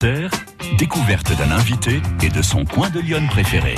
Terre, découverte d'un invité et de son coin de Lyon préféré.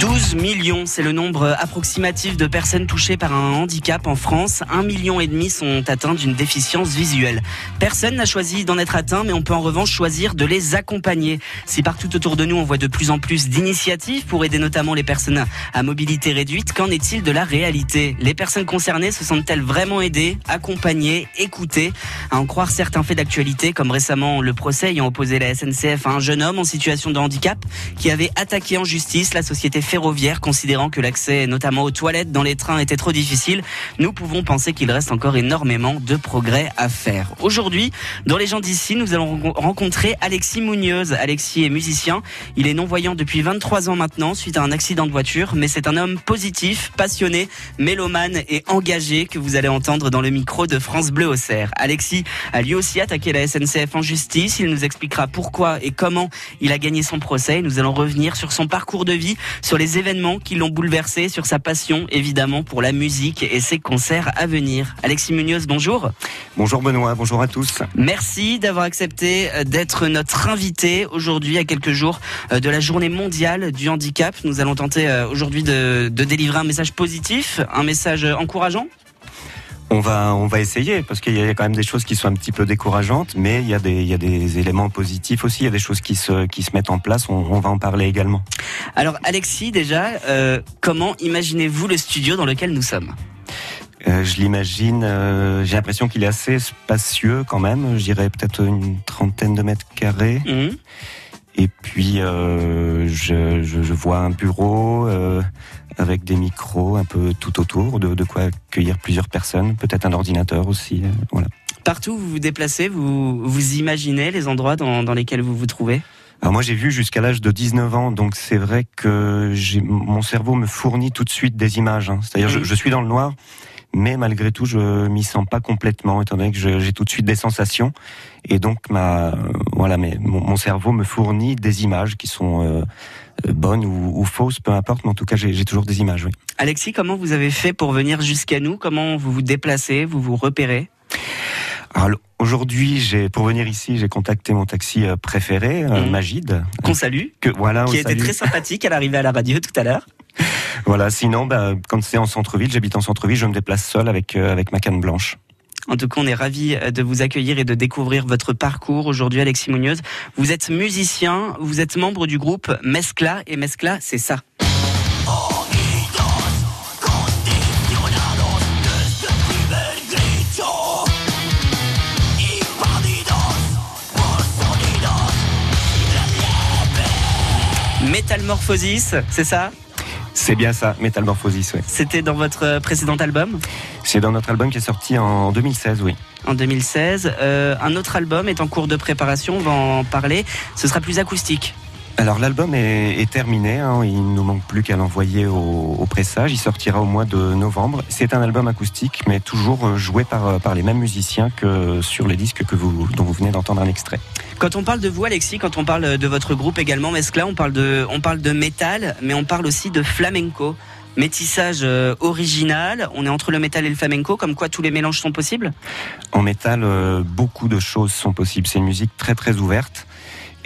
12 millions, c'est le nombre approximatif de personnes touchées par un handicap en France. Un million et demi sont atteints d'une déficience visuelle. Personne n'a choisi d'en être atteint, mais on peut en revanche choisir de les accompagner. Si partout autour de nous on voit de plus en plus d'initiatives pour aider notamment les personnes à mobilité réduite, qu'en est-il de la réalité? Les personnes concernées se sentent-elles vraiment aidées, accompagnées, écoutées? À en croire certains faits d'actualité, comme récemment le procès ayant opposé la SNCF à un jeune homme en situation de handicap qui avait attaqué en justice la société ferroviaire, considérant que l'accès notamment aux toilettes dans les trains était trop difficile, nous pouvons penser qu'il reste encore énormément de progrès à faire. Aujourd'hui, dans les gens d'ici, nous allons rencontrer Alexis Munoz. Alexis est musicien, il est non-voyant depuis 23 ans maintenant suite à un accident de voiture, mais c'est un homme positif, passionné, mélomane et engagé que vous allez entendre dans le micro de France Bleu au Cerf. Alexis a lui aussi attaqué la SNCF en justice, il nous expliquera pourquoi et comment il a gagné son procès. Nous allons revenir sur son parcours de vie, sur les événements qui l'ont bouleversé, sur sa passion évidemment pour la musique et ses concerts à venir. Alexis Munoz, bonjour. Bonjour Benoît, bonjour à tous. Merci d'avoir accepté euh, d'être notre invité aujourd'hui à quelques jours euh, de la journée mondiale du handicap. Nous allons tenter euh, aujourd'hui de, de délivrer un message positif, un message encourageant on va, on va essayer parce qu'il y a quand même des choses qui sont un petit peu décourageantes, mais il y a des, il y a des éléments positifs aussi. Il y a des choses qui se, qui se mettent en place. On, va en parler également. Alors, Alexis, déjà, euh, comment imaginez-vous le studio dans lequel nous sommes? Euh, je l'imagine, euh, j'ai l'impression qu'il est assez spacieux quand même, je dirais peut-être une trentaine de mètres carrés. Mmh. Et puis euh, je, je, je, vois un bureau, euh, avec des micros un peu tout autour, de, de quoi accueillir plusieurs personnes, peut-être un ordinateur aussi. Euh, voilà. Partout où vous vous déplacez, vous, vous imaginez les endroits dans, dans lesquels vous vous trouvez? Alors moi j'ai vu jusqu'à l'âge de 19 ans, donc c'est vrai que mon cerveau me fournit tout de suite des images. Hein. C'est-à-dire je, je, suis dans le noir, mais malgré tout je m'y sens pas complètement, étant donné que j'ai tout de suite des sensations, et donc ma voilà, mais mon, mon cerveau me fournit des images qui sont euh, euh, bonne ou, ou fausse, peu importe, mais en tout cas, j'ai toujours des images. Oui. Alexis, comment vous avez fait pour venir jusqu'à nous? Comment vous vous déplacez Vous vous repérez? Alors aujourd'hui, j'ai pour venir ici, j'ai contacté mon taxi euh, préféré, euh, mmh. Magid, qu'on salue, que voilà, qui était très sympathique à l'arrivée à la radio tout à l'heure. Voilà. Sinon, bah, quand c'est en centre-ville, j'habite en centre-ville, je me déplace seul avec avec ma canne blanche. En tout cas, on est ravis euh, de vous accueillir et de découvrir votre parcours aujourd'hui, Alexis Munoz. Vous êtes musicien, vous êtes membre du groupe Mescla, et Mescla, c'est ça. Métamorphosis, c'est ça? C'est bien ça, Metamorphosis, oui. C'était dans votre euh, précédent album C'est dans notre album qui est sorti en 2016, oui. En 2016. Euh, un autre album est en cours de préparation, on va en parler. Ce sera plus acoustique. Alors l'album est, terminé, hein. il ne nous manque plus qu'à l'envoyer au, pressage, il sortira au mois de novembre. C'est un album acoustique, mais toujours euh, joué par, euh, par les mêmes musiciens que sur les disques que vous, dont vous venez d'entendre un extrait. Quand on parle de vous, Alexis, quand on parle de votre groupe également, Mescla, on parle de, on parle de métal, mais on parle aussi de flamenco. Métissage euh, original, on est entre le métal et le flamenco, comme quoi tous les mélanges sont possibles? En métal, beaucoup de choses sont possibles. C'est une musique très très ouverte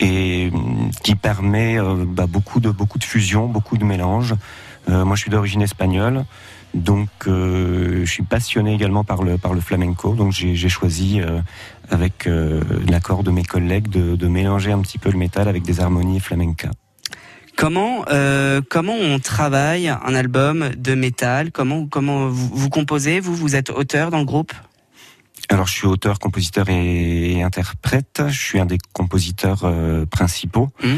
et mm, qui permet euh, bah, beaucoup de beaucoup de fusion, beaucoup de mélanges. Euh, moi, je suis d'origine espagnole, donc euh, je suis passionné également par le par le flamenco. Donc j'ai choisi avec l'accord de mes collègues de, de, mélanger un petit peu le métal avec des harmonies flamenca. Comment comment on travaille un album de métal? Comment comment vous, vous composez? Vous vous êtes auteur dans le groupe? Alors je suis auteur, compositeur et, interprète. Je suis un des compositeurs euh, principaux. Mmh.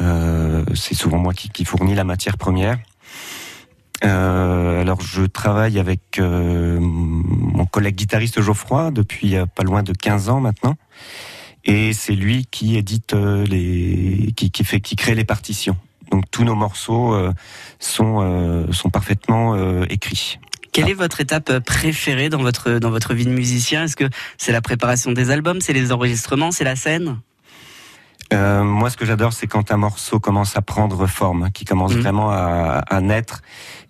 Euh, c'est souvent moi qui, qui fournis la matière première. Euh, alors je travaille avec euh, mon collègue guitariste Geoffroy depuis euh, pas loin de 15 ans maintenant. Et c'est lui qui édite les, qui, qui, fait, qui crée les partitions. Donc tous nos morceaux sont sont parfaitement écrits. Quelle est votre étape préférée dans votre, dans votre vie de musicien? Est-ce que c'est la préparation des albums, c'est les enregistrements, c'est la scène? Euh, moi, ce que j'adore, c'est quand un morceau commence à prendre forme, qui commence mhm. vraiment à, à, naître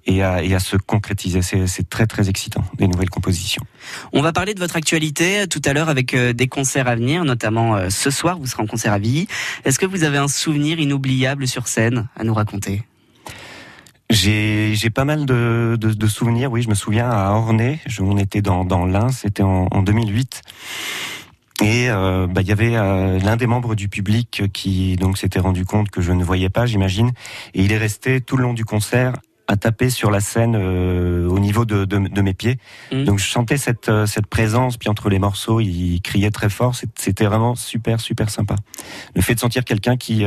et à, et à se concrétiser. C'est très très excitant, des nouvelles compositions. On va parler de votre actualité euh, tout à l'heure avec euh, des concerts à venir, notamment ce soir, vous serez en concert à Villy. Est-ce que vous avez un souvenir inoubliable sur scène à nous raconter? J'ai pas mal de, de, de, souvenirs. Oui, je me souviens à Ornay, on était dans, dans l'Ain, c'était en, en 2008. Et euh, bah, il y avait euh, l'un des membres du public qui donc s'était rendu compte que je ne voyais pas, j'imagine, et il est resté tout le long du concert à taper sur la scène euh, au niveau de, de, de mes pieds. Mmh. Donc je sentais cette, cette présence, puis entre les morceaux, il criait très fort. C'était vraiment super, super sympa. Le fait de sentir quelqu'un qui,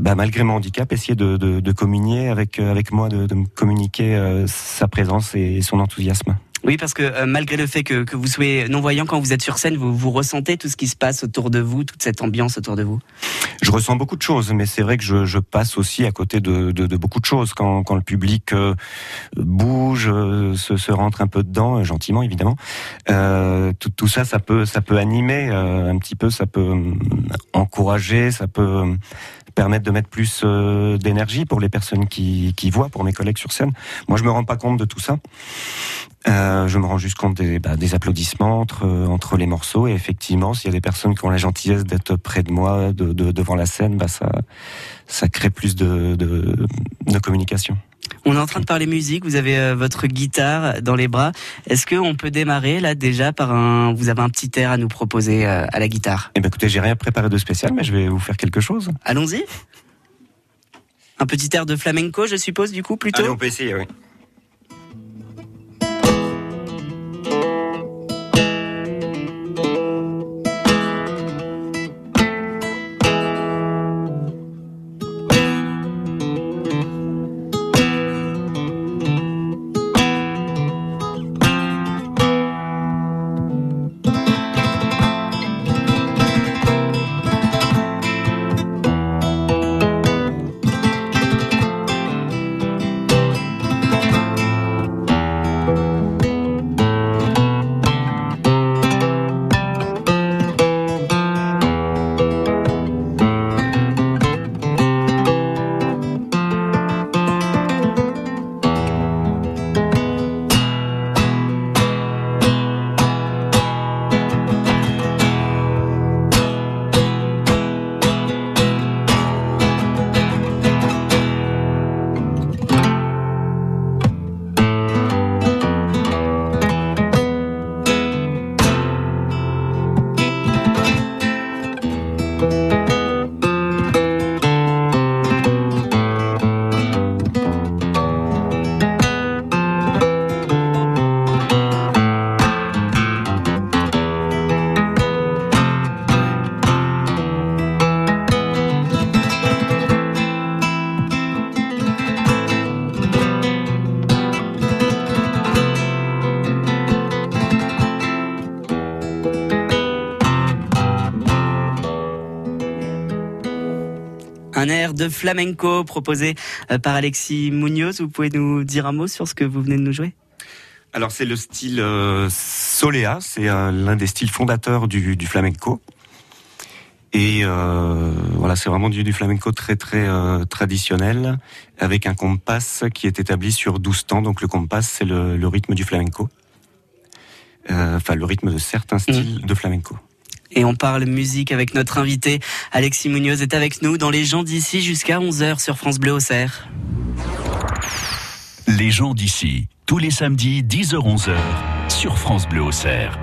bah, malgré mon handicap, essayait de, de, de communier avec, avec moi, de, de me communiquer sa présence et son enthousiasme. Oui, parce que euh, malgré le fait que, que, vous soyez non-voyant, quand vous êtes sur scène, vous, vous ressentez tout ce qui se passe autour de vous, toute cette ambiance autour de vous? Je ressens beaucoup de choses, mais c'est vrai que je, je, passe aussi à côté de, de, de, beaucoup de choses. Quand, quand le public euh, bouge, euh, se, se, rentre un peu dedans, gentiment évidemment, tout, tout, ça, ça peut, ça peut animer un petit peu, ça peut encourager, ça peut permettre de mettre plus d'énergie pour les personnes qui, qui voient, pour mes collègues sur scène. Moi, je me rends pas compte de tout ça. Euh, je me rends juste compte des, bah, des applaudissements entre, entre les morceaux et effectivement, s'il y a des personnes qui ont la gentillesse d'être près de moi, de, de, devant la scène, bah, ça, ça crée plus de, de, de communication. On est en train de parler musique. Vous avez euh, votre guitare dans les bras. Est-ce qu'on peut démarrer là déjà par un Vous avez un petit air à nous proposer euh, à la guitare? Eh ben écoutez, j'ai rien préparé de spécial, mais je vais vous faire quelque chose. Allons-y. Un petit air de flamenco, je suppose, du coup, plutôt? Allez, on peut essayer, oui. Un air de flamenco proposé euh, par Alexis Munoz. Vous pouvez nous dire un mot sur ce que vous venez de nous jouer? Alors c'est le style euh, Solea, c'est euh, l'un des styles fondateurs du, du flamenco. Et euh, voilà, c'est vraiment du, du, flamenco très très traditionnel, avec un compas qui est établi sur 12 temps. Donc le compas, c'est le, le, rythme du flamenco. Enfin, le rythme de certains styles mmh. de flamenco et on parle musique avec notre invité. Alexis Munoz est avec nous dans Les gens d'ici jusqu'à 11h sur France Bleu Auxerre. Les gens d'ici, tous les samedis 10h-11h sur France Bleu Auxerre.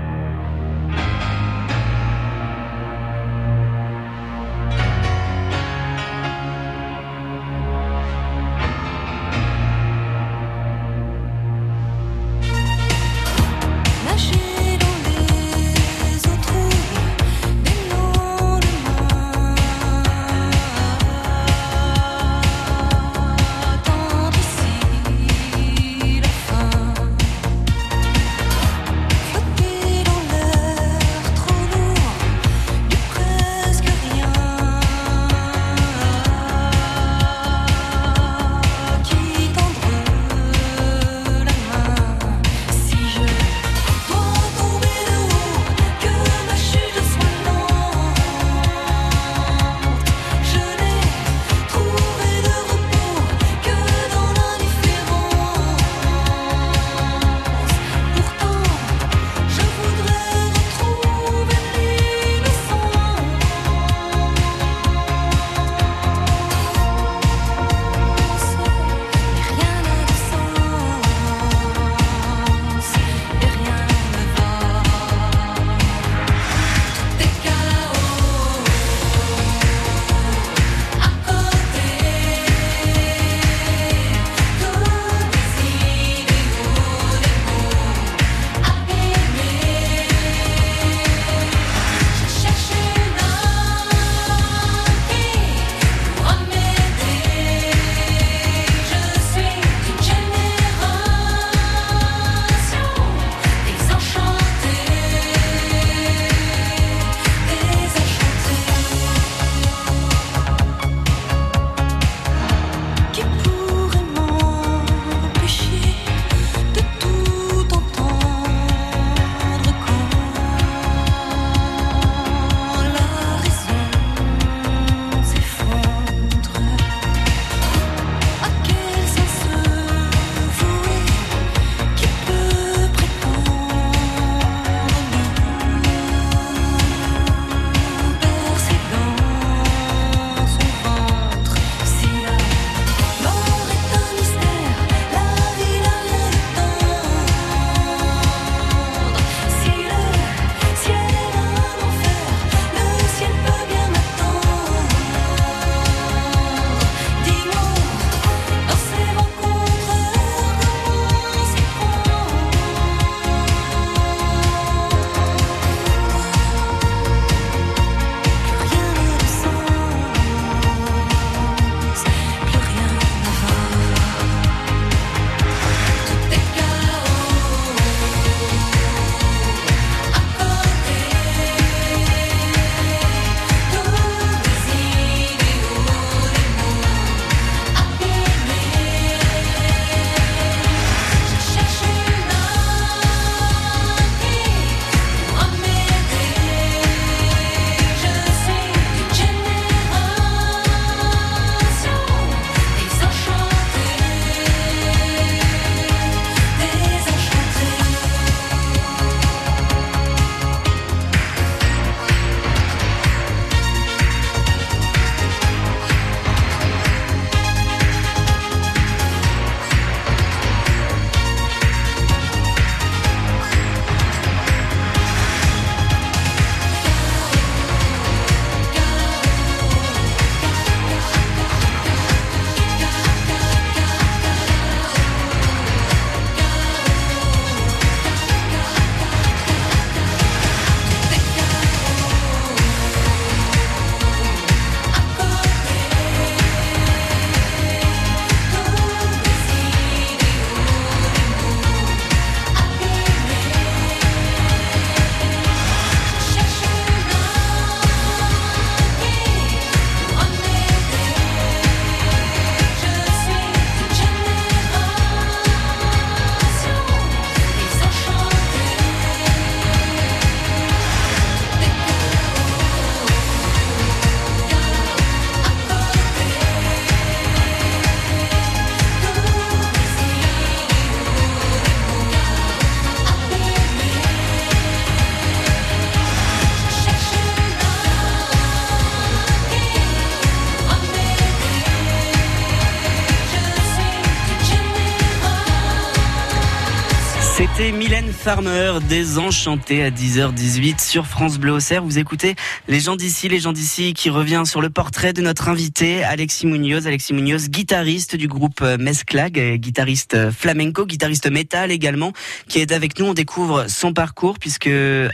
Farmer, désenchantée à 10h18 sur France Bleu Auxerre. Vous écoutez les gens d'ici, les gens d'ici qui revient sur le portrait de notre invité, Alexis Munoz. Alexis Munoz, guitariste du groupe euh, Mesclag, guitariste euh, flamenco, guitariste métal également, qui est avec nous. On découvre son parcours puisque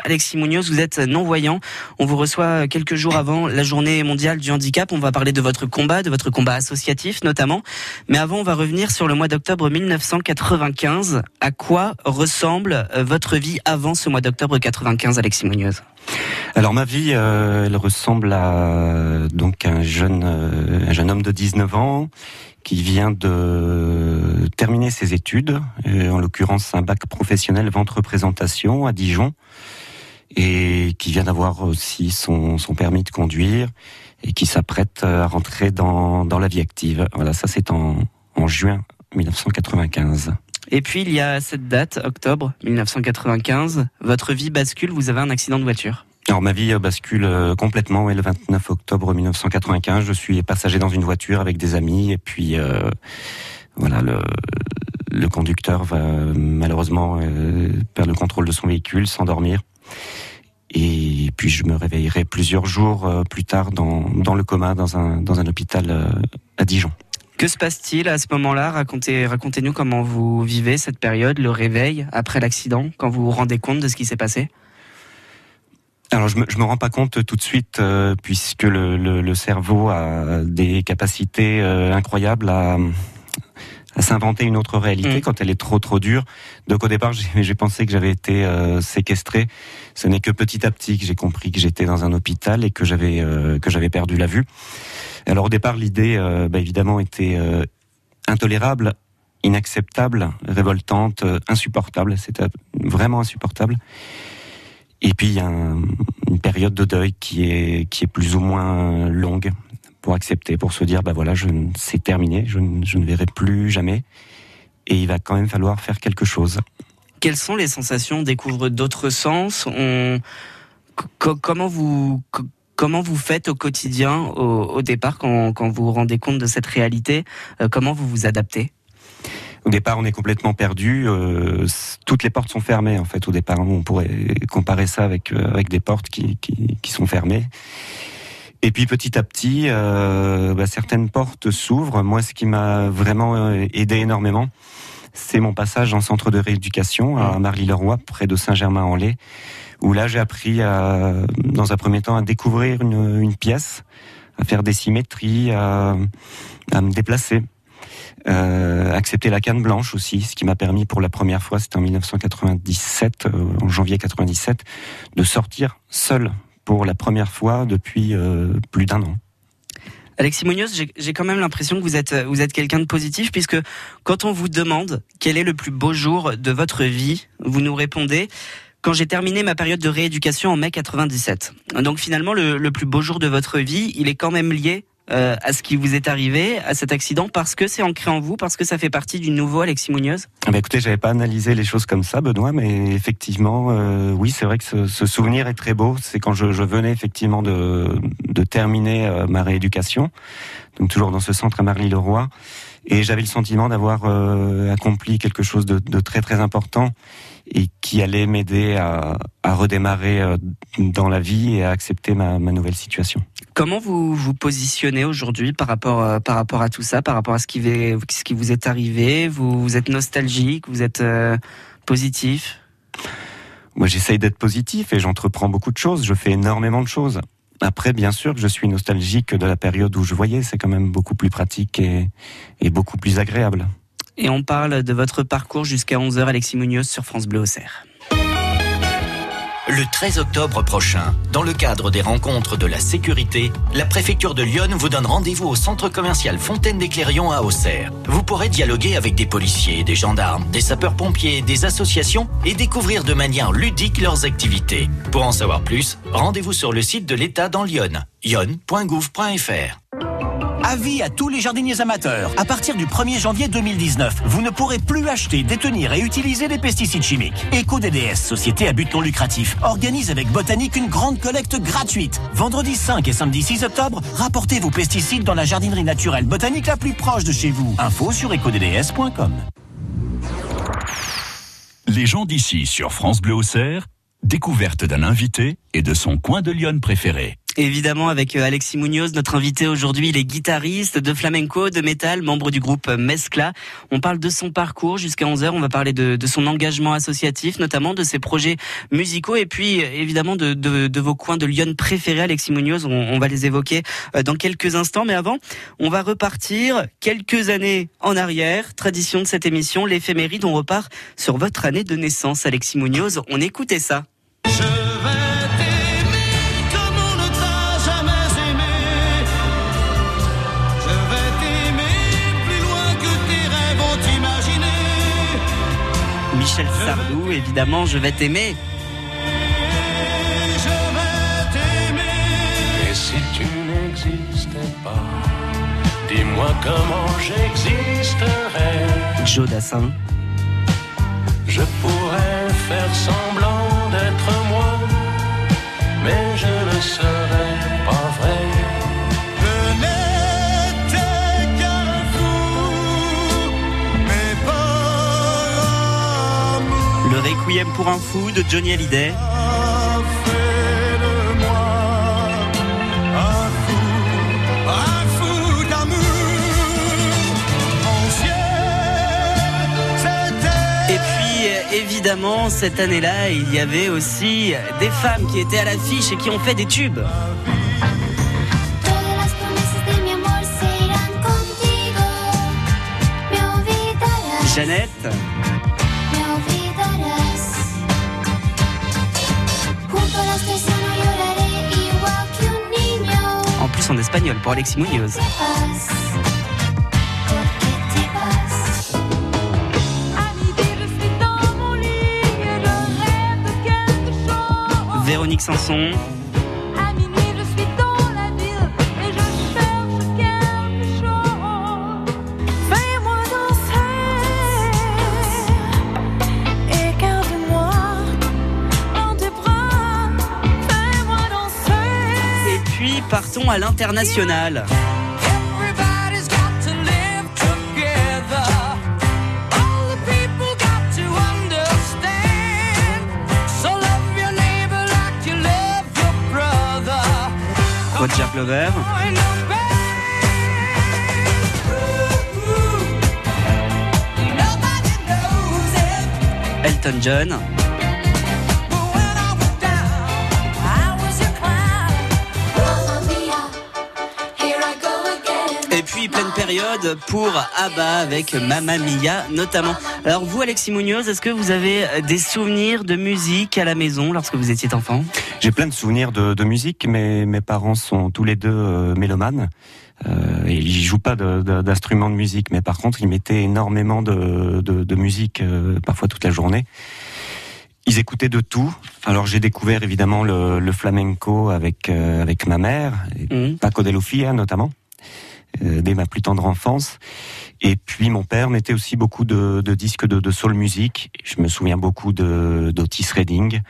Alexis Munoz, vous êtes non-voyant. On vous reçoit quelques jours avant la journée mondiale du handicap. On va parler de votre combat, de votre combat associatif notamment. Mais avant, on va revenir sur le mois d'octobre 1995. À quoi ressemble euh, votre vie avant ce mois d'octobre 95, Alexis Munoz alors ma vie, euh, elle ressemble à donc un jeune euh, un jeune homme de 19 ans qui vient de terminer ses études, en l'occurrence un bac professionnel vente représentation à Dijon, et qui vient d'avoir aussi son, son permis de conduire et qui s'apprête à rentrer dans, dans la vie active. Voilà, ça c'est en, en juin 1995. Et puis il y a cette date, octobre 1995, votre vie bascule, vous avez un accident de voiture. Alors ma vie bascule euh, complètement, et le 29 octobre 1995, je suis passager dans une voiture avec des amis, et puis euh, voilà, le, conducteur va malheureusement euh, perdre le contrôle de son véhicule, s'endormir. Et puis je me réveillerai plusieurs jours euh, plus tard dans, le coma, dans un hôpital à Dijon. Que se passe-t-il à ce moment-là? Racontez, racontez-nous comment vous vivez cette période, le réveil après l'accident, quand vous vous rendez compte de ce qui s'est passé? Alors je me, me rends pas compte tout de suite euh, puisque le, cerveau a des capacités euh, incroyables à, s'inventer une autre réalité mm. quand elle est trop trop dure. Donc au départ j'ai pensé que j'avais été euh, séquestré. Ce n'est que petit à petit que j'ai compris que j'étais dans un hôpital et que j'avais que j'avais perdu la vue. Alors au départ, l'idée, euh, bah, évidemment, était euh, intolérable, inacceptable, révoltante, euh, insupportable. C'était vraiment insupportable. Et puis il y a une période de deuil qui est qui est plus ou moins longue pour accepter, pour se dire bah voilà, je c'est terminé, je, je, ne verrai plus jamais, et il va quand même falloir faire quelque chose. Quelles sont les sensations On découvre d'autres sens. On comment vous Comment vous faites au quotidien, au, départ, quand, vous vous rendez compte de cette réalité euh, Comment vous vous adaptez? Au départ, on est complètement perdu. Euh, toutes les portes sont fermées. En fait, au départ, on pourrait comparer ça avec euh, avec des portes qui, qui, sont fermées. Et puis petit à petit, bah, certaines portes s'ouvrent. Moi, ce qui m'a vraiment aidé énormément, c'est mon passage en centre de rééducation à. Marly-le-Roi, près de Saint-Germain-en-Laye, où là j'ai appris à, dans un premier temps à découvrir une, une pièce, à faire des symétries, à, à me déplacer. Euh, accepter la canne blanche aussi, ce qui m'a permis pour la première fois, c'était en 1997, euh, en janvier 97, de sortir seul pour la première fois depuis euh, plus d'un an. Alexis Munoz, j'ai quand même l'impression que vous êtes, vous êtes quelqu'un de positif puisque quand on vous demande quel est le plus beau jour de votre vie, vous nous répondez quand j'ai terminé ma période de rééducation en mai 97. Donc finalement, le, plus beau jour de votre vie, il est quand même lié euh, à ce qui vous est arrivé, à cet accident, parce que c'est ancré en vous, parce que ça fait partie du nouveau Alexis Munoz? Ah bah Écoutez, pas analysé les choses comme ça, Benoît, mais effectivement, euh, oui, c'est vrai que ce, souvenir est très beau. C'est quand je, venais effectivement de, terminer euh, ma rééducation, donc toujours dans ce centre à Marly-le-Roi, et j'avais le sentiment d'avoir accompli quelque chose de très très important et qui allait m'aider à, à, redémarrer euh, dans la vie et à accepter ma, ma nouvelle situation. Comment vous vous positionnez aujourd'hui par rapport euh, par rapport à tout ça, par rapport à ce qui, ce qui vous est arrivé? Vous, vous êtes nostalgique, vous êtes euh, positif? Moi, j'essaye d'être positif et j'entreprends beaucoup de choses. Je fais énormément de choses. Après, bien sûr que je suis nostalgique de la période où je voyais. C'est quand même beaucoup plus pratique et, et beaucoup plus agréable et on parle de votre parcours jusqu'à 11h, Alexis Munoz sur France Bleu Auxerre. Le 13 octobre prochain, dans le cadre des rencontres de la sécurité, la préfecture de Lyon vous donne rendez-vous au centre commercial Fontaine des Clérions à Auxerre. Vous pourrez dialoguer avec des policiers, des gendarmes, des sapeurs-pompiers, des associations et découvrir de manière ludique leurs activités. Pour en savoir plus, rendez-vous sur le site de l'État dans Lyon, lyon.gouv.fr. Avis à tous les jardiniers amateurs. À partir du 1er janvier 2019, vous ne pourrez plus acheter, détenir et utiliser des pesticides chimiques. EcoDDS, société à but non lucratif, organise avec Botanique une grande collecte gratuite. Vendredi 5 et samedi 6 octobre, rapportez vos pesticides dans la jardinerie naturelle botanique la plus proche de chez vous. Info sur ecodds.com. Les gens d'ici sur France Bleu Auxerre, découverte d'un invité et de son coin de Lyon préféré. Évidemment, avec euh, Alexis Munoz, notre invité aujourd'hui, il est guitariste de flamenco, de métal, membre du groupe Mescla. On parle de son parcours jusqu'à 11h. On va parler de, son engagement associatif, notamment de ses projets musicaux et puis évidemment de, vos coins de Lyon préférés, Alexis Munoz. On, va les évoquer euh, dans quelques instants. Mais avant, on va repartir quelques années en arrière. Tradition de cette émission, l'éphéméride. On repart sur votre année de naissance, Alexis Munoz. On écoutait ça. Michel Sardou, évidemment, je vais t'aimer. Je vais t'aimer. Et si tu n'existais pas, dis-moi comment j'existerais. Joe Dassin. Je pourrais faire semblant d'être moi, mais je ne serais pas vrai. Requiem pour un fou de Johnny Hallyday. Et puis, évidemment, cette année-là, il y avait aussi des femmes qui étaient à l'affiche et qui ont fait des tubes. Jeannette. En espagnol pour Alexis Munoz. Véronique Sanson. Partons à l'international. Roger Glover. Elton John. Période pour ABBA avec Mamma Mia notamment. Alors vous, Alexis Munoz, est-ce que vous avez des souvenirs de musique à la maison lorsque vous étiez enfant? J'ai plein de souvenirs de, musique. mais mes parents sont tous les deux euh, mélomanes. Euh, et ils jouent pas d'instruments de, musique, mais par contre ils mettaient énormément de, musique, euh, parfois toute la journée. Ils écoutaient de tout. Alors j'ai découvert évidemment le, flamenco avec avec ma mère, mmh. Paco de Lucia notamment. Euh, dès ma plus tendre enfance. Et puis mon père mettait aussi beaucoup de, de disques de, de, soul music. Je me souviens beaucoup de d'Otis Redding, mais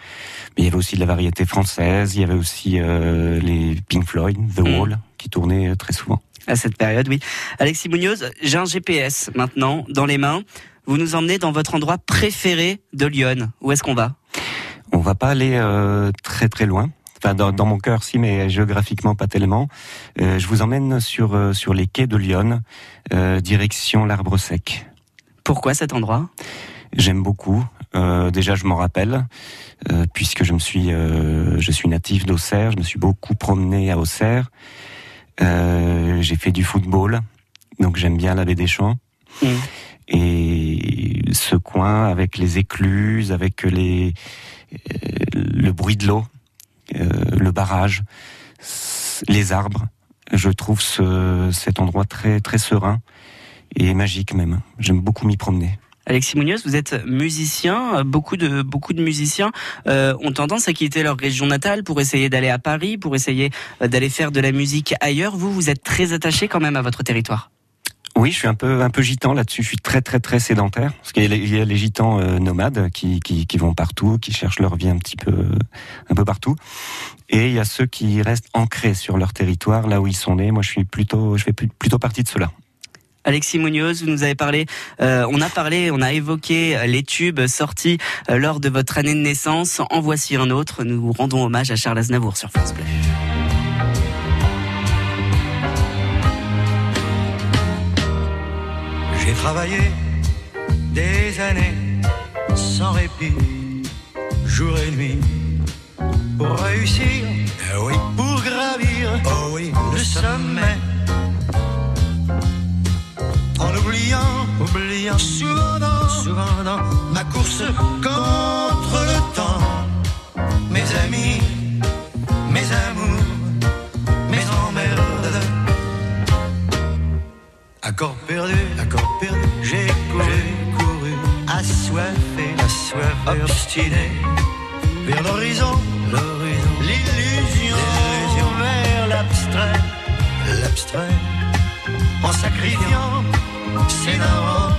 il y avait aussi de la variété française. Il y avait aussi euh, les Pink Floyd, The mm. Wall, qui tournaient euh, très souvent. À cette période, oui. Alexis Munoz, j'ai un GPS maintenant dans les mains. Vous nous emmenez dans votre endroit préféré de Lyon. Où est-ce qu'on va? On va pas aller euh, très très loin. Enfin, dans, mon cœur, si, mais géographiquement pas tellement. Euh, je vous emmène sur euh, sur les quais de Lyon, euh, direction l'Arbre Sec. Pourquoi cet endroit? J'aime beaucoup. déjà, je m'en rappelle, puisque je me suis je suis natif d'Auxerre. Je me suis beaucoup promené à Auxerre. J'ai fait du football, donc j'aime bien la baie des Champs. Mmh. Et ce coin avec les écluses, avec les le bruit de l'eau, le barrage, les arbres. Je trouve ce, cet endroit très très serein et magique même. J'aime beaucoup m'y promener. Alexis Munoz, vous êtes musicien. Beaucoup de beaucoup de musiciens euh, ont tendance à quitter leur région natale pour essayer d'aller à Paris, pour essayer euh, d'aller faire de la musique ailleurs. Vous, vous êtes très attaché quand même à votre territoire. Oui, je suis un peu un peu gitan là-dessus. Je suis très très très sédentaire parce qu'il y, a les gitans euh, nomades qui, qui, vont partout, qui cherchent leur vie un petit peu un peu partout, et il y a ceux qui restent ancrés sur leur territoire, là où ils sont nés. Moi, je suis plutôt je fais plutôt partie de cela. Alexis Munoz, vous nous avez parlé, euh, on a parlé, on a évoqué les tubes sortis euh, lors de votre année de naissance. En voici un autre. Nous rendons hommage à Charles Aznavour sur France Bleu. J'ai travaillé des années sans répit, jour et nuit, pour réussir, eh oui, pour gravir, oh oui, le sommet. En oubliant, oubliant, souvent dans, souvent dans ma course contre le temps, mes amis, mes amours, Perdu, perdu, j'ai couru, couru, assoiffé, assoiffé, obstiné, vers l'horizon, l'horizon, l'illusion, l'illusion, vers l'abstrait, l'abstrait, en sacrifiant ses darons,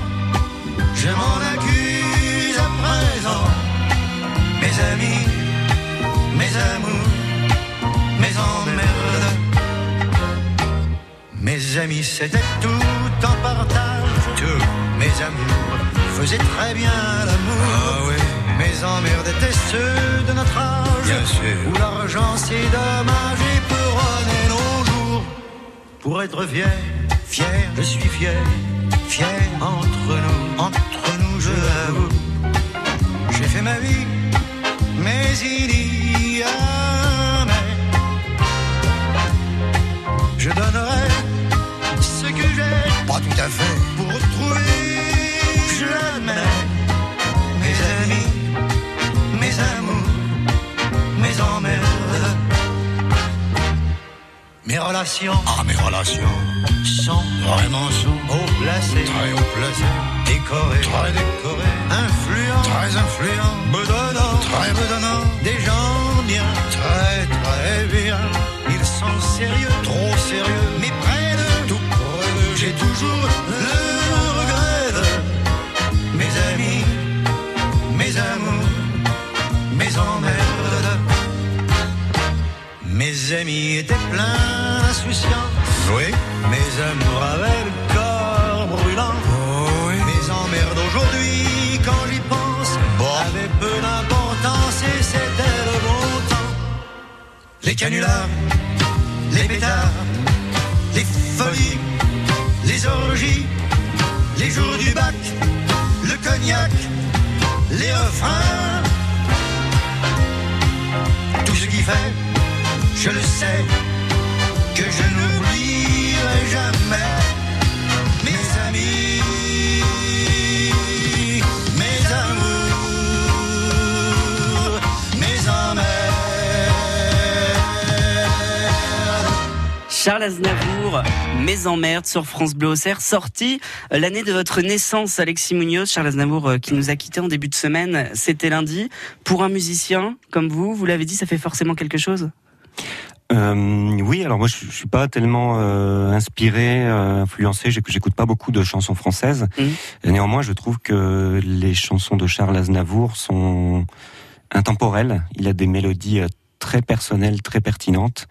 je m'en accuse à présent, mes amis, mes amours, mes emmerdes. Mes amis, c'était tout en partage. Tous mes amours faisaient très bien l'amour. Mes emmerdes étaient ceux de notre âge. Où l'argent c'est dommage et couronner nos jours. Pour être fier, fier, je suis fier, fier entre nous, entre nous, je l'avoue. J'ai fait ma vie, mais il y a mais. Je donnerai pas tout à fait, pour retrouver, je l'admets, mes amis, mes amours, mes emmerdes, mes relations. Ah, mes relations. Sont vraiment sous haut placées, très haut placées, décorées, très décorées, influents, très influents, bedonnants, très bedonnants, des gens bien, très très bien. Ils sont sérieux, trop sérieux, mais près j'ai toujours le regret mes amis, mes amours, mes emmerdes. Mes amis étaient pleins d'insouciance. Oui. Mes amours avaient le corps brûlant. Mes emmerdes aujourd'hui, quand j'y pense, avaient peu d'importance et c'était le bon temps. Les canulars, les pétards, les folies, les orgies, les jours du bac, le cognac, les refrains. Tout ce qui fait, je le sais, que je n'oublierai jamais Charles Aznavour, Mes emmerdes sur France Bleu Auxerre, sorti euh, l'année de votre naissance, Alexis Munoz. Charles Aznavour euh, qui nous a quittés en début de semaine, c'était lundi. Pour un musicien comme vous, vous l'avez dit, ça fait forcément quelque chose? Euh, oui, alors moi je, je suis pas tellement euh, inspiré, euh, influencé. j'éc- J'écoute pas beaucoup de chansons françaises. Et néanmoins, je trouve que les chansons de Charles Aznavour sont intemporelles. Il a des mélodies très personnelles, très pertinentes.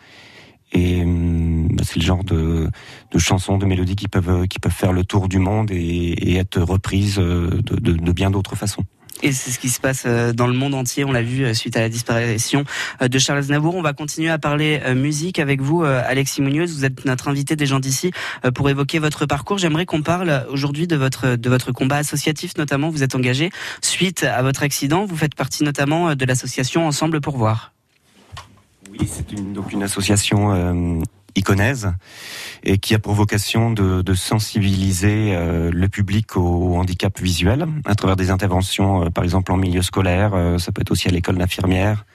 Et hum, bah, c'est le genre de, chansons, de mélodies qui peuvent qui peuvent faire le tour du monde et, être reprises euh, de, bien d'autres façons. Et c'est ce qui se passe euh, dans le monde entier, on l'a vu euh, suite à la disparition euh, de Charles Aznavour. On va continuer à parler euh, musique avec vous, euh, Alexis Munoz. Vous êtes notre invité des gens d'ici euh, pour évoquer votre parcours. J'aimerais qu'on parle aujourd'hui de votre combat associatif, notamment. Vous êtes engagé suite à votre accident. Vous faites partie notamment euh, de l'association Ensemble pour voir. Oui, c'est une, donc une association euh, iconaise et qui a pour vocation de, sensibiliser euh, le public au, au handicap visuel à travers des interventions, euh, par exemple en milieu scolaire, ça peut être aussi à l'école d'infirmière,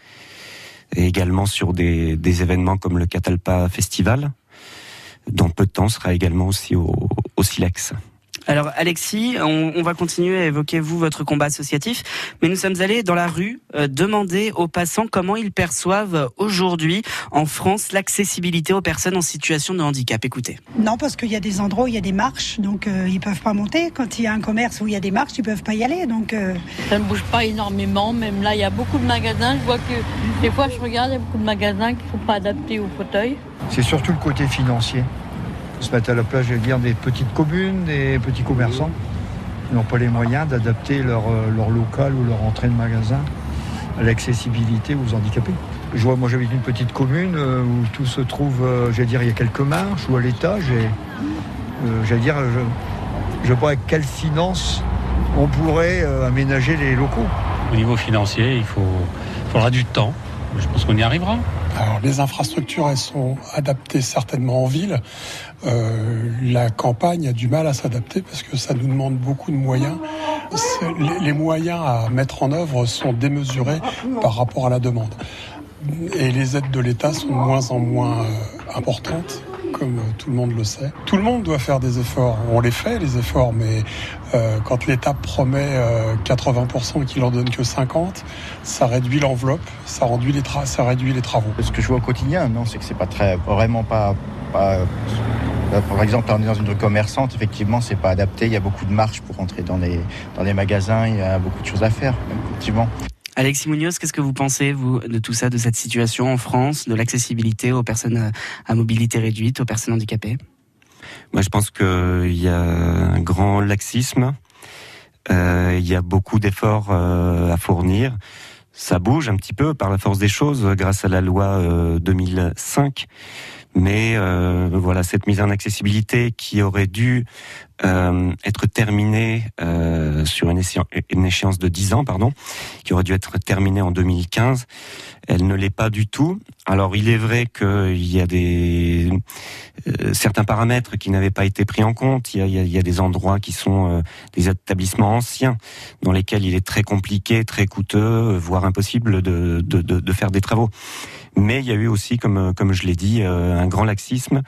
et également sur des, événements comme le Catalpa Festival. Dans peu de temps, sera également aussi au, au Silex. Alors Alexis, on, on va continuer à évoquer vous votre combat associatif, mais nous sommes allés dans la rue euh, demander aux passants comment ils perçoivent aujourd'hui en France l'accessibilité aux personnes en situation de handicap. Écoutez. Non, parce qu'il y a des endroits où il y a des marches, donc euh, ils peuvent pas monter. Quand il y a un commerce où il y a des marches, ils peuvent pas y aller. Donc euh, Ça ne bouge pas énormément, même là il y a beaucoup de magasins. Je vois que des fois je regarde, il y a beaucoup de magasins qui ne sont pas adaptés au fauteuil. C'est surtout le côté financier. Se mettre à la place, dire, des petites communes, des petits commerçants qui n'ont pas les moyens d'adapter leur, euh, leur local ou leur entrée de magasin à l'accessibilité aux handicapés. Je vois, moi j'habite une petite commune euh, où tout se trouve, euh, j'allais dire, il y a quelques marches ou à l'étage et j'allais dire, je, je vois avec quelle finance on pourrait aménager les locaux. Au niveau financier, il faut, faudra du temps. Je pense qu'on y arrivera. Alors les infrastructures, elles sont adaptées certainement en ville. Euh, la campagne a du mal à s'adapter parce que ça nous demande beaucoup de moyens. Les moyens à mettre en œuvre sont démesurés par rapport à la demande. Et les aides de l'État sont de moins en moins euh, importantes, comme tout le monde le sait. Tout le monde doit faire des efforts. On les fait, les efforts, mais euh, quand l'État promet euh, 80% et qu'il en donne que 50%, ça réduit l'enveloppe, ça réduit les, tra- ça réduit les travaux. Ce que je vois au quotidien, non, c'est que c'est pas très, vraiment pas, pas- euh, Par exemple, on est dans une rue commerçante, effectivement, c'est pas adapté. Il y a beaucoup de marches pour entrer dans les, dans les magasins. Il y a beaucoup de choses à faire, effectivement. Alexis Munoz, qu'est-ce que vous pensez, de tout ça, de cette situation en France, de l'accessibilité aux personnes euh, à mobilité réduite, aux personnes handicapées? Moi, je pense qu'il y a un grand laxisme. Euh, il y a beaucoup d'efforts euh, à fournir. Ça bouge un petit peu par la force des choses grâce à la loi euh, 2005. Mais euh, voilà, cette mise en accessibilité qui aurait dû euh, être terminée euh, sur une, échéance, de 10 ans, pardon, qui aurait dû être terminée en 2015, elle ne l'est pas du tout. Alors il est vrai qu'il y a des euh, certains paramètres qui n'avaient pas été pris en compte. Il y a, il y a, des endroits qui sont euh, des établissements anciens dans lesquels il est très compliqué, très coûteux, voire impossible de, de, de faire des travaux. Mais il y a eu aussi, comme, comme je l'ai dit, euh, un grand laxisme.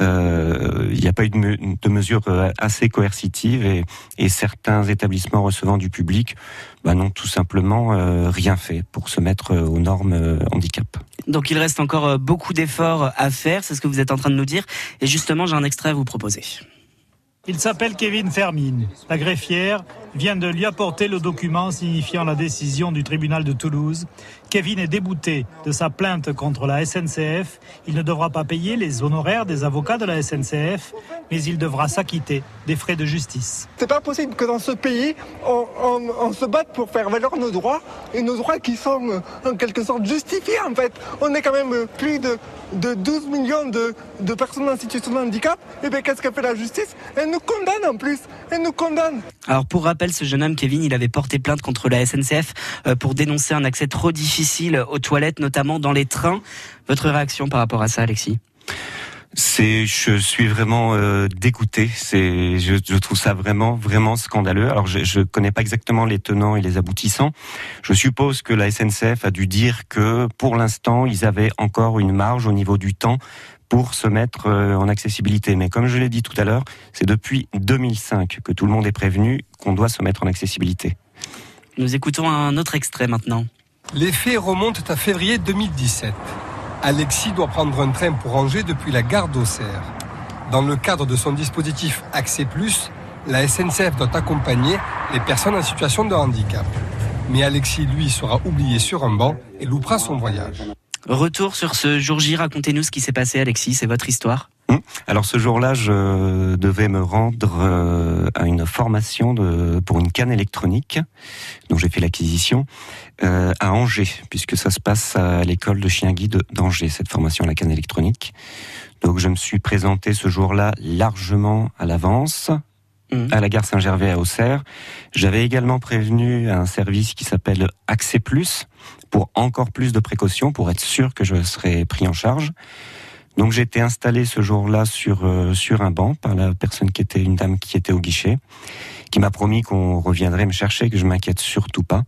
Euh, il n'y a pas eu de, me, de mesures euh, assez coercitives et, et, certains établissements recevant du public bah, n'ont tout simplement euh, rien fait pour se mettre aux normes euh, handicap. Donc il reste encore beaucoup d'efforts à faire, c'est ce que vous êtes en train de nous dire. Et justement, j'ai un extrait à vous proposer. Il s'appelle Kevin Fermine. La greffière vient de lui apporter le document signifiant la décision du tribunal de Toulouse. Kevin est débouté de sa plainte contre la SNCF. Il ne devra pas payer les honoraires des avocats de la SNCF, mais il devra s'acquitter des frais de justice. C'est pas possible que dans ce pays, on, on, on, se batte pour faire valoir nos droits, et nos droits qui sont en quelque sorte justifiés en fait. On est quand même plus de, de 12 millions de, de personnes en situation de handicap, et bien qu'est-ce qu'a fait la justice? Elle nous condamne en plus, elle nous condamne. Alors pour rappel, ce jeune homme, Kevin, il avait porté plainte contre la SNCF pour dénoncer un accès trop difficile aux toilettes, notamment dans les trains. Votre réaction par rapport à ça, Alexis? C'est, je suis vraiment euh, dégoûté. C'est, je, je, trouve ça vraiment, vraiment scandaleux. Alors, je, je connais pas exactement les tenants et les aboutissants. Je suppose que la SNCF a dû dire que, pour l'instant, ils avaient encore une marge au niveau du temps pour se mettre en accessibilité. Mais comme je l'ai dit tout à l'heure, c'est depuis 2005 que tout le monde est prévenu qu'on doit se mettre en accessibilité. Nous écoutons un autre extrait maintenant. Les faits remontent à février 2017. Alexis doit prendre un train pour Angers depuis la gare d'Auxerre. Dans le cadre de son dispositif Accès Plus, la SNCF doit accompagner les personnes en situation de handicap. Mais Alexis, lui, sera oublié sur un banc et loupera son voyage. Retour sur ce jour J, racontez-nous ce qui s'est passé, Alexis, c'est votre histoire. Alors ce jour-là, je devais me rendre à une formation pour une canne électronique, dont j'ai fait l'acquisition, euh, à Angers, puisque ça se passe à l'école de chien guide d'Angers, cette formation à la canne électronique. Donc je me suis présenté ce jour-là largement à l'avance, mmh. à la gare Saint-Gervais à Auxerre. J'avais également prévenu un service qui s'appelle Accès Plus, pour encore plus de précautions, pour être sûr que je serais pris en charge. Donc été installé ce jour-là sur euh, sur un banc par la personne qui était une dame qui était au guichet, qui m'a promis qu'on reviendrait me chercher, que je m'inquiète surtout pas.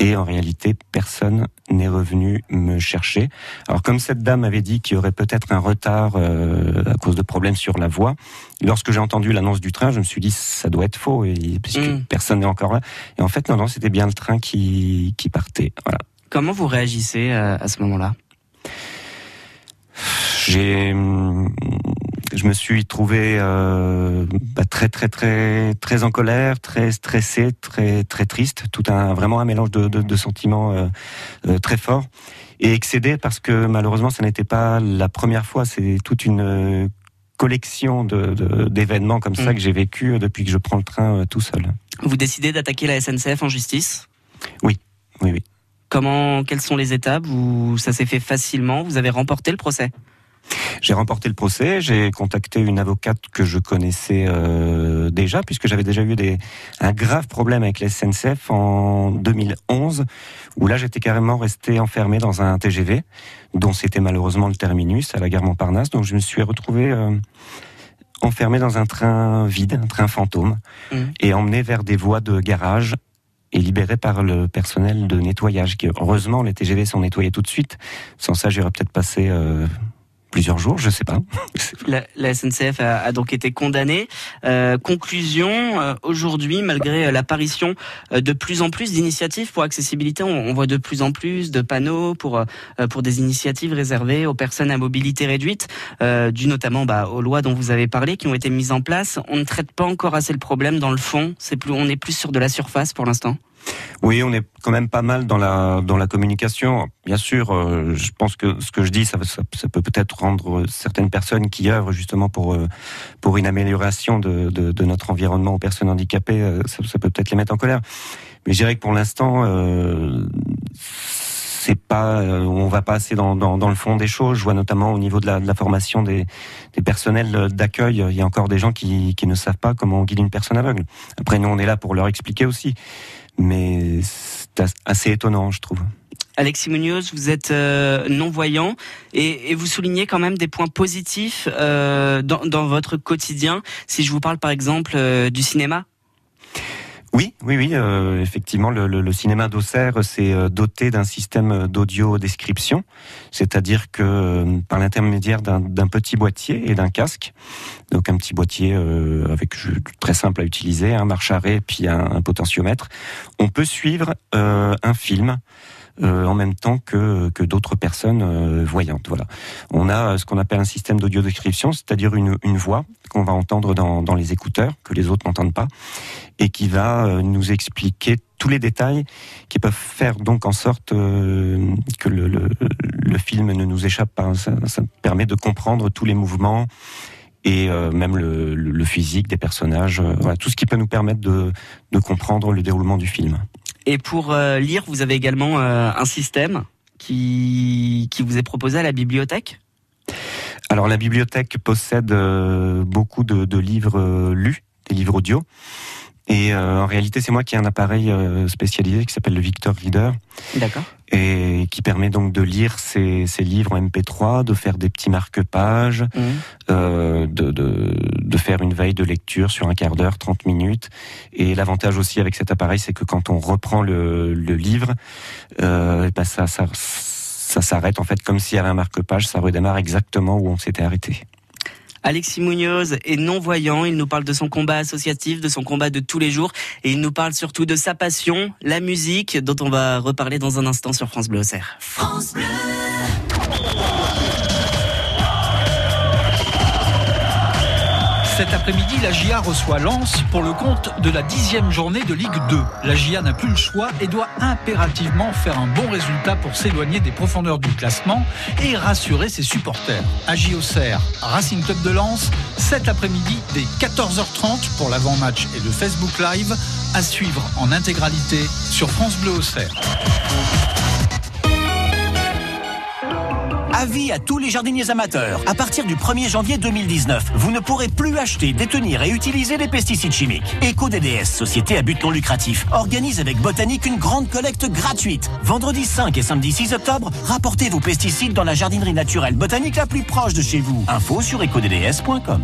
Et en réalité, personne n'est revenu me chercher. Alors comme cette dame avait dit qu'il y aurait peut-être un retard euh, à cause de problèmes sur la voie, lorsque j'ai entendu l'annonce du train, je me suis dit ça doit être faux, et, puisque mmh. personne n'est encore là. Et en fait, non, non, c'était bien le train qui, qui partait. Voilà. Comment vous réagissez à, à ce moment-là? J'ai je me suis trouvé euh, bah, très très très très en colère, très stressé, très très triste, tout un vraiment un mélange de, de, de sentiments euh, euh, très forts et excédé parce que malheureusement ça n'était pas la première fois, c'est toute une collection de- d'événements comme ça Mm. que j'ai vécu depuis que je prends le train tout seul. Vous décidez d'attaquer la SNCF en justice? Oui, oui, oui. Comment, quelles sont les étapes? Vous, ça s'est fait facilement? Vous avez remporté le procès? J'ai remporté le procès, j'ai contacté une avocate que je connaissais euh, déjà, puisque j'avais déjà eu des, un grave problème avec la SNCF en 2011, où là j'étais carrément resté enfermé dans un TGV, dont c'était malheureusement le terminus à la gare Montparnasse, donc je me suis retrouvé euh, enfermé dans un train vide, un train fantôme, Mhm. et emmené vers des voies de garage et libéré par le personnel de nettoyage. Qui, heureusement, les TGV sont nettoyés tout de suite. Sans ça, j'aurais peut-être passé euh, plusieurs jours, je sais pas. La, la SNCF a, a donc été condamnée. Euh, conclusion, euh, aujourd'hui, malgré euh, l'apparition euh, de plus en plus d'initiatives pour accessibilité, on, on voit de plus en plus de panneaux pour euh, pour des initiatives réservées aux personnes à mobilité réduite, euh, dû notamment bah, aux lois dont vous avez parlé, qui ont été mises en place. On ne traite pas encore assez le problème dans le fond. C'est plus, on est plus sur de la surface pour l'instant. Oui, on est quand même pas mal dans la dans la communication. Bien sûr, euh, je pense que ce que je dis, ça, peut peut-être rendre certaines personnes qui œuvrent justement pour euh, pour une amélioration de, de, notre environnement aux personnes handicapées, euh, ça, peut peut-être les mettre en colère. Mais je dirais que pour l'instant, c'est pas, on va pas assez dans, dans, le fond des choses. Je vois notamment au niveau de la, de la formation des, des personnels d'accueil, il y a encore des gens qui, qui ne savent pas comment on guide une personne aveugle. Après, nous, on est là pour leur expliquer aussi mais c'est as- assez étonnant, je trouve. Alexis Munoz, vous êtes euh, non-voyant et, et vous soulignez quand même des points positifs euh, dans, dans votre quotidien. Si je vous parle par exemple euh, du cinéma, Oui, oui, oui, euh, effectivement, le, cinéma d'Auxerre s'est euh, doté d'un système d'audio description, c'est-à-dire que euh, par l'intermédiaire d'un petit boîtier et d'un casque, donc un petit boîtier euh, avec très simple à utiliser, un marche-arrêt puis un, potentiomètre, on peut suivre euh, un film. Euh, en même temps que, que d'autres personnes euh, voyantes. Voilà. On a euh, ce qu'on appelle un système d'audio description, c'est-à-dire une, une voix qu'on va entendre dans, dans les écouteurs, que les autres n'entendent pas, et qui va euh, nous expliquer tous les détails qui peuvent faire donc en sorte euh, que le, le, le film ne nous échappe pas. Ça, ça permet de comprendre tous les mouvements et euh, même le, le- physique des personnages, voilà, tout ce qui peut nous permettre de, de comprendre le déroulement du film. Et pour euh, lire, vous avez également euh, un système qui, qui vous est proposé à la bibliothèque? Alors la bibliothèque possède euh, beaucoup de, de livres lus, des livres audio. Et euh, en réalité, c'est moi qui ai un appareil euh, spécialisé qui s'appelle le Victor Reader D'accord. et qui permet donc de lire ces, ces livres en MP3, de faire des petits marque-pages, euh, de, de, de faire une veille de lecture sur un quart d'heure, 30 minutes. Et l'avantage aussi avec cet appareil, c'est que quand on reprend le, le livre, euh, eh ben ça, ça, ça s'arrête en fait comme s'il y avait un marque-page, ça redémarre exactement où on s'était arrêté. Alexis Munoz est non-voyant, il nous parle de son combat associatif, de son combat de tous les jours, et il nous parle surtout de sa passion, la musique, dont on va reparler dans un instant sur France Bleu Auxerre. France Bleu. Cet après-midi, la GIA reçoit Lens pour le compte de la dixième journée de Ligue 2. La GIA n'a plus le choix et doit impérativement faire un bon résultat pour s'éloigner des profondeurs du classement et rassurer ses supporters. À Auxerre, Racing Club de Lens, cet après-midi dès 14h30 pour l'avant-match et le Facebook Live, à suivre en intégralité sur France Bleu Auxerre. Avis à tous les jardiniers amateurs. À partir du 1er janvier 2019, vous ne pourrez plus acheter, détenir et utiliser des pesticides chimiques. EcoDDS, société à but non lucratif, organise avec Botanique une grande collecte gratuite. Vendredi 5 et samedi 6 octobre, rapportez vos pesticides dans la jardinerie naturelle Botanique la plus proche de chez vous. Info sur ecodds.com.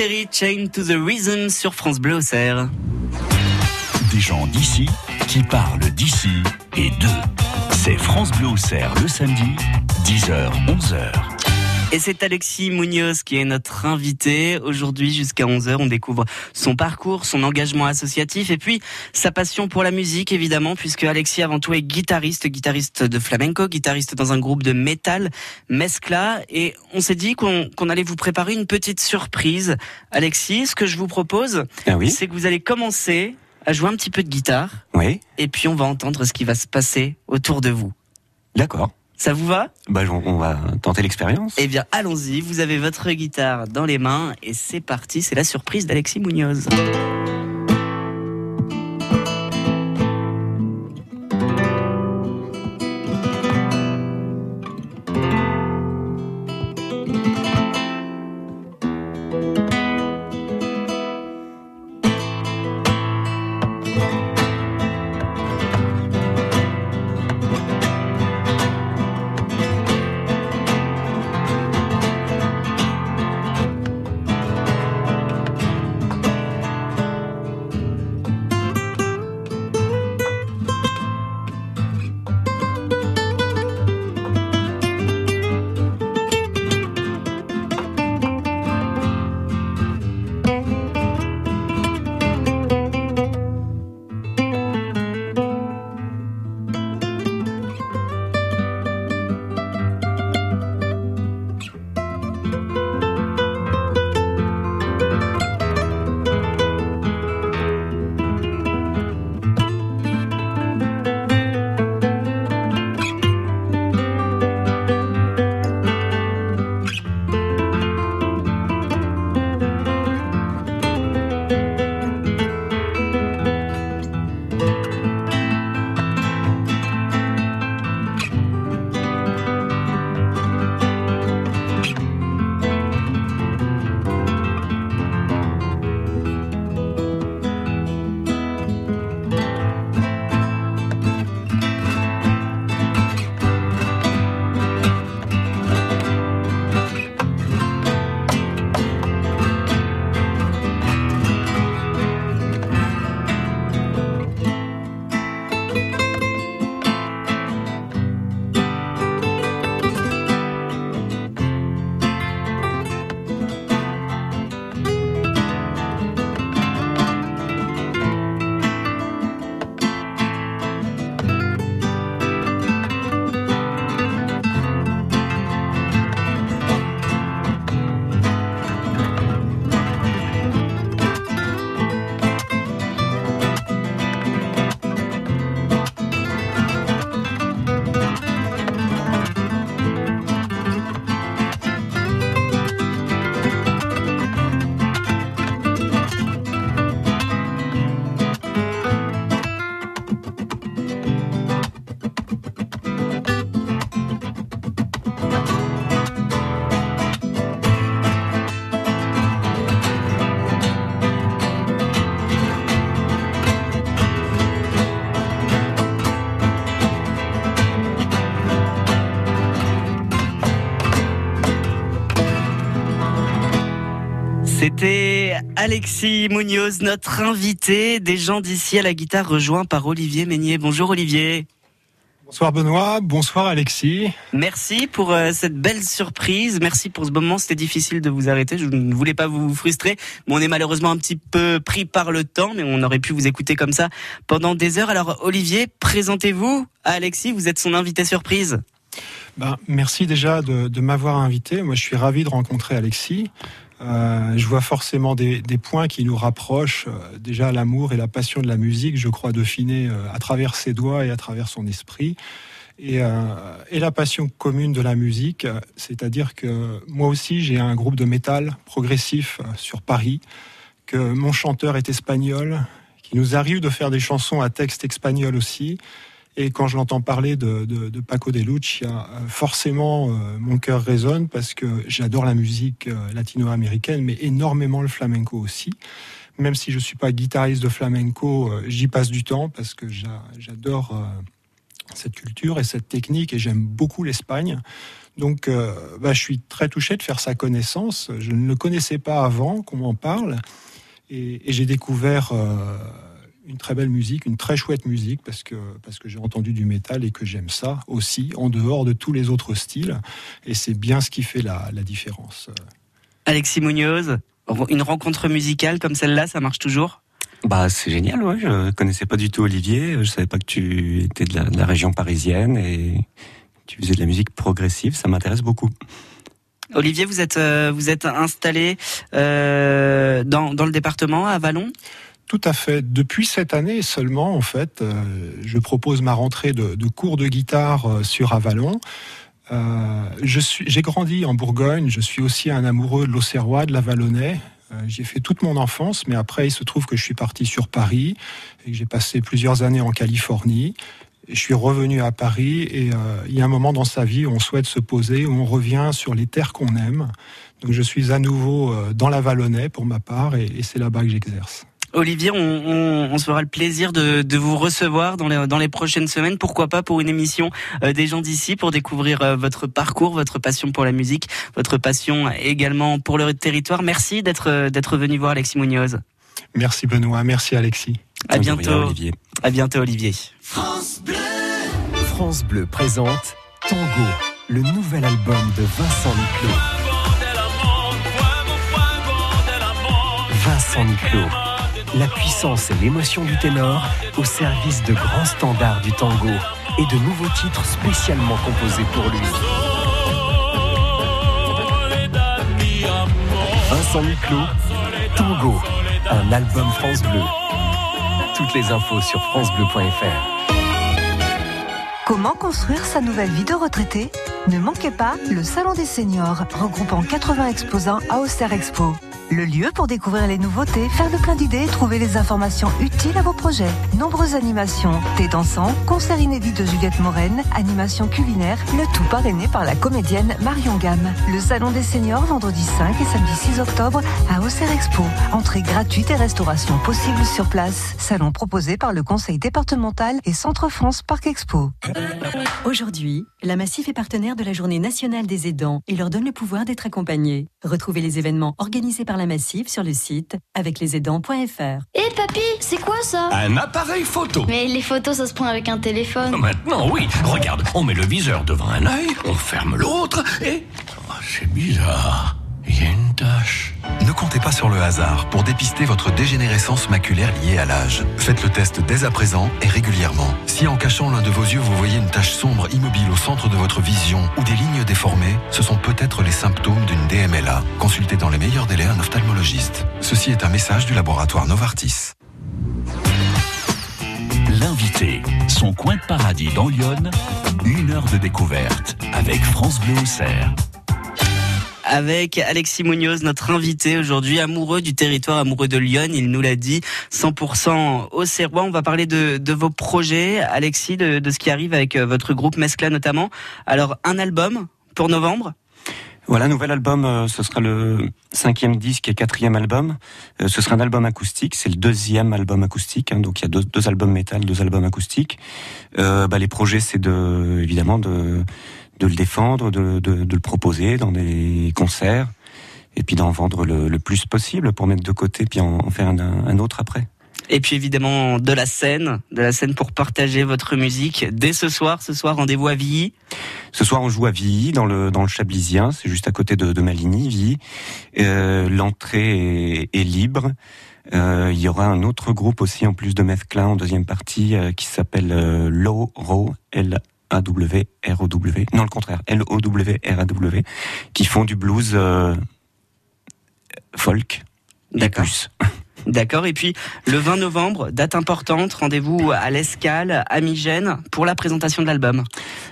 Perry, Chain to the Rhythm sur France Bleu au Cerf. Des gens d'ici qui parlent d'ici et d'eux. C'est France Bleu au le samedi, 10h, 11h. Et c'est Alexis Munoz qui est notre invité. Aujourd'hui, jusqu'à 11h, on découvre son parcours, son engagement associatif et puis sa passion pour la musique, évidemment, puisque Alexis, avant tout, est guitariste, guitariste de flamenco, guitariste dans un groupe de métal, Mescla. Et on s'est dit qu'on allait vous préparer une petite surprise. Alexis, ce que je vous propose, Ah oui c'est que vous allez commencer à jouer un petit peu de guitare. Oui. Et puis, on va entendre ce qui va se passer autour de vous. D'accord. Ça vous va? Bah, on va tenter l'expérience. Eh bien, allons-y. Vous avez votre guitare dans les mains et c'est parti. C'est la surprise d'Alexis Munoz. Alexis Munoz, notre invité, des gens d'ici à la guitare, rejoint par Olivier Meignier. Bonjour Olivier. Bonsoir Benoît, bonsoir Alexis. Merci pour euh, cette belle surprise. Merci pour ce moment. C'était difficile de vous arrêter. Je ne voulais pas vous frustrer. Mais on est malheureusement un petit peu pris par le temps, mais on aurait pu vous écouter comme ça pendant des heures. Alors Olivier, présentez-vous à Alexis. Vous êtes son invité surprise. Ben, merci déjà de, de m'avoir invité. Moi, je suis ravi de rencontrer Alexis. Euh, je vois forcément des, points qui nous rapprochent. Euh, déjà, l'amour et la passion de la musique, je crois deviner euh, à travers ses doigts et à travers son esprit. Et, et la passion commune de la musique, c'est-à-dire que moi aussi, j'ai un groupe de métal progressif sur Paris, que mon chanteur est espagnol, qu'il nous arrive de faire des chansons à texte espagnol aussi. Et quand je l'entends parler de, Paco de Lucia, euh, forcément, euh, mon cœur résonne parce que j'adore la musique euh, latino-américaine, mais énormément le flamenco aussi. Même si je suis pas guitariste de flamenco, j'y passe du temps parce que j'a- j'adore cette culture et cette technique et j'aime beaucoup l'Espagne. Donc, bah, je suis très touché de faire sa connaissance. Je ne le connaissais pas avant qu'on m'en parle. Et, j'ai découvert une très belle musique, une très chouette musique, parce que, parce que j'ai entendu du métal et que j'aime ça aussi, en dehors de tous les autres styles. Et c'est bien ce qui fait la, la différence. Alexis Munoz, une rencontre musicale comme celle-là, ça marche toujours? Bah, c'est génial, ouais. Je connaissais pas du tout Olivier. Je savais pas que tu étais de la, de la région parisienne et tu faisais de la musique progressive. Ça m'intéresse beaucoup. Olivier, vous êtes, euh, vous êtes installé euh, dans, dans le département, à Vallon? Tout à fait. Depuis cette année seulement, en fait, euh, je propose ma rentrée de, de cours de guitare euh, sur Avalon. Euh, j'ai grandi en Bourgogne. Je suis aussi un amoureux de l'Auxerrois, de l'Avalonnais. Euh, J'ai fait toute mon enfance, mais après, il se trouve que je suis parti sur Paris et que j'ai passé plusieurs années en Californie. Je suis revenu à Paris et euh, il y a un moment dans sa vie où on souhaite se poser, où on revient sur les terres qu'on aime. Donc je suis à nouveau euh, dans l'Avalonnais pour ma part et c'est là-bas que j'exerce. Olivier, on, on, on se fera le plaisir de, de vous recevoir dans les, dans les prochaines semaines. Pourquoi pas pour une émission euh, des gens d'ici pour découvrir euh, votre parcours, votre passion pour la musique, votre passion également pour le territoire. Merci d'être euh, d'être venu voir Alexis Munoz. Merci Benoît, merci Alexis. À bientôt. Olivier. À bientôt Olivier. France Bleu présente Tango, le nouvel album de Vincent Niclot. Vincent Niclot, la puissance et l'émotion du ténor au service de grands standards du tango et de nouveaux titres spécialement composés pour lui. Vincent Niclot, Tango, un album France Bleu. Toutes les infos sur francebleu.fr. Comment construire sa nouvelle vie de retraité? Ne manquez pas le Salon des seniors, regroupant 80 exposants à Auxerre Expo. Le lieu pour découvrir les nouveautés, faire le plein d'idées et trouver les informations utiles à vos projets. Nombreuses animations, thé dansant, concerts inédits de Juliette Moraine, animations culinaires, le tout parrainé par la comédienne Marion Gamme. Le Salon des seniors, vendredi 5 et samedi 6 octobre à Auxerre Expo. Entrée gratuite et restauration possible sur place. Salon proposé par le Conseil départemental et Centre France Parc Expo. Aujourd'hui, la Massif est partenaire de la Journée nationale des aidants et leur donne le pouvoir d'être accompagnés. Retrouvez les événements organisés par la Massif sur le site aveclesaidants.fr. Hé papy, c'est quoi ça? Un appareil photo. Mais les photos, ça se prend avec un téléphone. Maintenant, oui. Regarde, on met le viseur devant un œil, on ferme l'autre et... Oh, c'est bizarre. Une tache. Ne comptez pas sur le hasard pour dépister votre dégénérescence maculaire liée à l'âge. Faites le test dès à présent et régulièrement. Si en cachant l'un de vos yeux vous voyez une tache sombre immobile au centre de votre vision ou des lignes déformées, ce sont peut-être les symptômes d'une DMLA. Consultez dans les meilleurs délais un ophtalmologiste. Ceci est un message du laboratoire Novartis. L'invité, son coin de paradis dans Lyon, une heure de découverte avec France Bleu. Avec Alexis Munoz, notre invité aujourd'hui, amoureux du territoire, amoureux de Lyon. Il nous l'a dit, 100% au Serrois. On va parler de, vos projets, Alexis, de, ce qui arrive avec euh, votre groupe Mescla notamment. Alors, un album pour novembre? Voilà, nouvel album, euh, ce sera le cinquième disque et quatrième album. Euh, ce sera un album acoustique, c'est le deuxième album acoustique, hein, donc il y a deux, albums métal, deux albums acoustiques. Bah, les projets, c'est de, évidemment de, de le défendre, de, de, de le proposer dans des concerts, et puis d'en vendre le, le plus possible pour mettre de côté, puis en, en faire un, un autre après. Et puis évidemment de la scène, de la scène pour partager votre musique dès ce soir. Ce soir, rendez-vous à Villy. Ce soir, on joue à Villy, dans le dans le Chablisien, c'est juste à côté de, de Maligny, Villy. Euh, L'entrée est, est libre. Euh, il y aura un autre groupe aussi en plus de Methclin en deuxième partie euh, qui s'appelle euh, Low Row L A W R O W. Non, le contraire, L O W R A W, qui font du blues euh, folk. D'accord. D'accord. Et puis le 20 novembre, date importante, rendez-vous à l'Escale, à Migène, pour la présentation de l'album.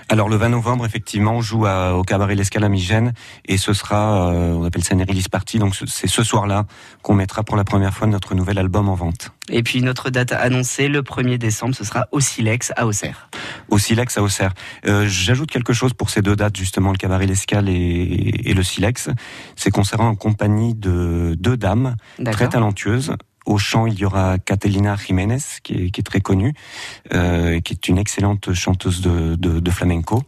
Alors le 20 novembre, effectivement, on joue à- au cabaret L'Escale à Migène et ce sera, euh, on appelle ça une release party, donc ce- c'est ce soir-là qu'on mettra pour la première fois notre nouvel album en vente. Et puis notre date annoncée, le 1er décembre, ce sera au Silex à Auxerre. Au Silex à Auxerre. Euh, J'ajoute quelque chose pour ces deux dates, justement, le cabaret L'Escale et, et le Silex. C'est qu'on sera en compagnie de deux dames très talentueuses. Au chant, il y aura Catalina Jiménez, qui est, qui est très connue, euh, qui est une excellente chanteuse de, de, de flamenco.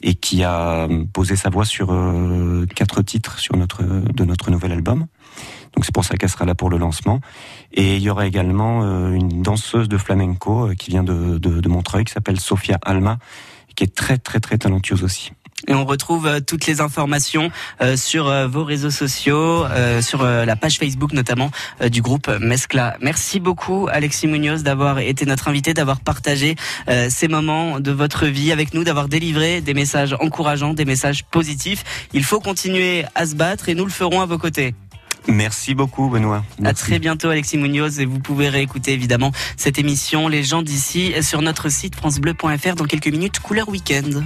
et qui a posé sa voix sur euh, quatre titres sur notre de notre nouvel album. Donc c'est pour ça qu'elle sera là pour le lancement. Et il y aura également euh, une danseuse de flamenco euh, qui vient de, Montreuil, qui s'appelle Sofia Alma, qui est très très très talentueuse aussi. Et on retrouve euh, toutes les informations sur vos réseaux sociaux, sur la page Facebook notamment du groupe Mescla. Merci beaucoup Alexis Munoz d'avoir été notre invité, d'avoir partagé ces moments de votre vie avec nous, d'avoir délivré des messages encourageants, des messages positifs. Il faut continuer à se battre et nous le ferons à vos côtés. Merci beaucoup Benoît. À très bientôt Alexis Munoz et vous pouvez réécouter évidemment cette émission Les gens d'ici sur notre site francebleu.fr dans quelques minutes couleur week-end.